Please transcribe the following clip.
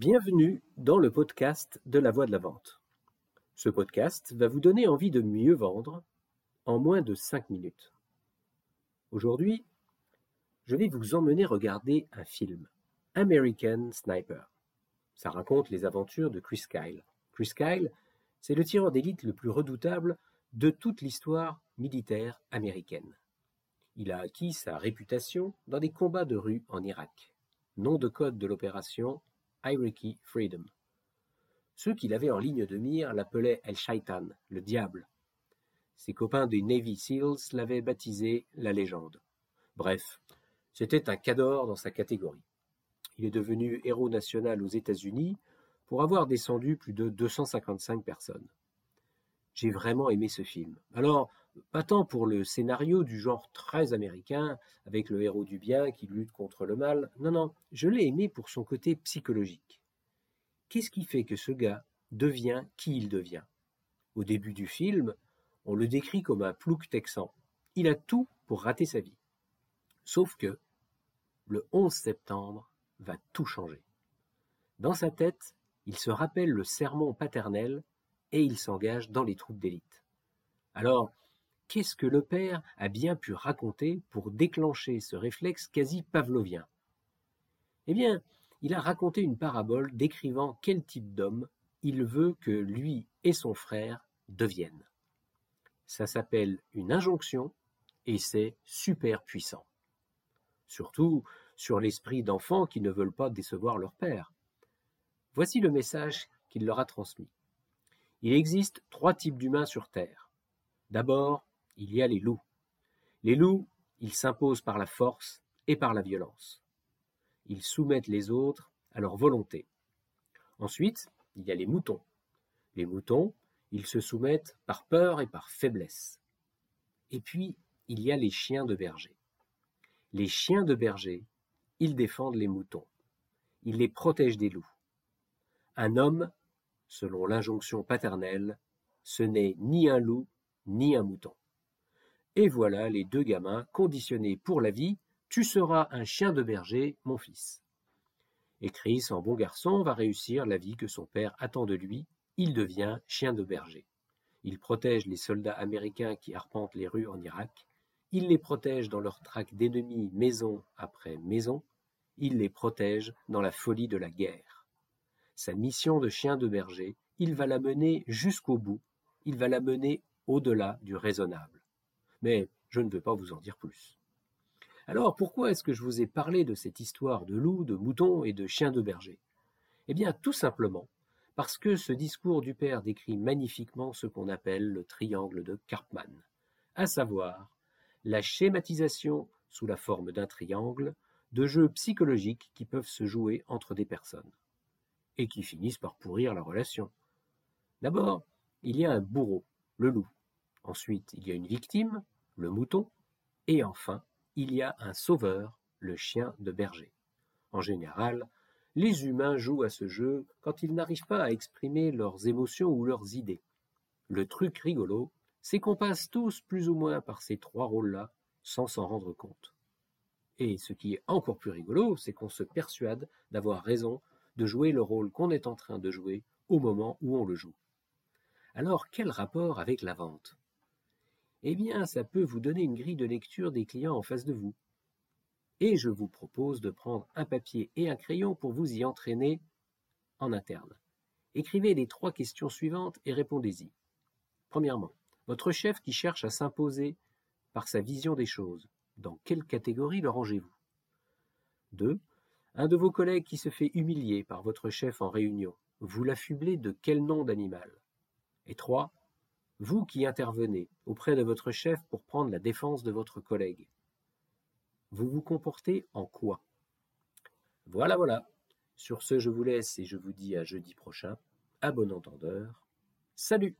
Bienvenue dans le podcast de la voix de la vente. Ce podcast va vous donner envie de mieux vendre en moins de 5 minutes. Aujourd'hui, je vais vous emmener regarder un film, American Sniper. Ça raconte les aventures de Chris Kyle. Chris Kyle, c'est le tireur d'élite le plus redoutable de toute l'histoire militaire américaine. Il a acquis sa réputation dans des combats de rue en Irak. Nom de code de l'opération Iraqi Freedom. Ceux qui l'avaient en ligne de mire l'appelaient El Shaitan, le diable. Ses copains des Navy SEALs l'avaient baptisé la légende. Bref, c'était un cador dans sa catégorie. Il est devenu héros national aux États-Unis pour avoir descendu plus de 255 personnes. J'ai vraiment aimé ce film. Alors, pas tant pour le scénario du genre très américain, avec le héros du bien qui lutte contre le mal, non, non, je l'ai aimé pour son côté psychologique. Qu'est-ce qui fait que ce gars devient qui il devient? Au début du film, on le décrit comme un plouc texan. Il a tout pour rater sa vie. Sauf que, le 11 septembre va tout changer. Dans sa tête, il se rappelle le sermon paternel et il s'engage dans les troupes d'élite. Alors, qu'est-ce que le père a bien pu raconter pour déclencher ce réflexe quasi pavlovien? Eh bien, il a raconté une parabole décrivant quel type d'homme il veut que lui et son frère deviennent. Ça s'appelle une injonction et c'est super puissant. Surtout sur l'esprit d'enfants qui ne veulent pas décevoir leur père. Voici le message qu'il leur a transmis. Il existe trois types d'humains sur Terre. D'abord, il y a les loups. Les loups, ils s'imposent par la force et par la violence. Ils soumettent les autres à leur volonté. Ensuite, il y a les moutons. Les moutons, ils se soumettent par peur et par faiblesse. Et puis, il y a les chiens de berger. Les chiens de berger, ils défendent les moutons. Ils les protègent des loups. Un homme, selon l'injonction paternelle, ce n'est ni un loup ni un mouton. Et voilà les deux gamins conditionnés pour la vie. Tu seras un chien de berger, mon fils. Et Chris, en bon garçon, va réussir la vie que son père attend de lui. Il devient chien de berger. Il protège les soldats américains qui arpentent les rues en Irak. Il les protège dans leur traque d'ennemis maison après maison. Il les protège dans la folie de la guerre. Sa mission de chien de berger, il va la mener jusqu'au bout. Il va la mener au-delà du raisonnable mais je ne veux pas vous en dire plus. Alors pourquoi est-ce que je vous ai parlé de cette histoire de loup, de mouton et de chien de berger? Eh bien tout simplement parce que ce discours du père décrit magnifiquement ce qu'on appelle le triangle de Karpman, à savoir la schématisation sous la forme d'un triangle de jeux psychologiques qui peuvent se jouer entre des personnes et qui finissent par pourrir la relation. D'abord, il y a un bourreau, le loup. Ensuite, il y a une victime, le mouton, et enfin, il y a un sauveur, le chien de berger. En général, les humains jouent à ce jeu quand ils n'arrivent pas à exprimer leurs émotions ou leurs idées. Le truc rigolo, c'est qu'on passe tous plus ou moins par ces trois rôles-là sans s'en rendre compte. Et ce qui est encore plus rigolo, c'est qu'on se persuade d'avoir raison de jouer le rôle qu'on est en train de jouer au moment où on le joue. Alors quel rapport avec la vente? Eh bien, ça peut vous donner une grille de lecture des clients en face de vous. Et je vous propose de prendre un papier et un crayon pour vous y entraîner en interne. Écrivez les trois questions suivantes et répondez-y. Premièrement, votre chef qui cherche à s'imposer par sa vision des choses, dans quelle catégorie le rangez-vous? 2. Un de vos collègues qui se fait humilier par votre chef en réunion, vous l'affublez de quel nom d'animal? Et 3. Vous qui intervenez auprès de votre chef pour prendre la défense de votre collègue, vous vous comportez en quoi? Voilà, voilà. Sur ce, je vous laisse et je vous dis à jeudi prochain. À bon entendeur. Salut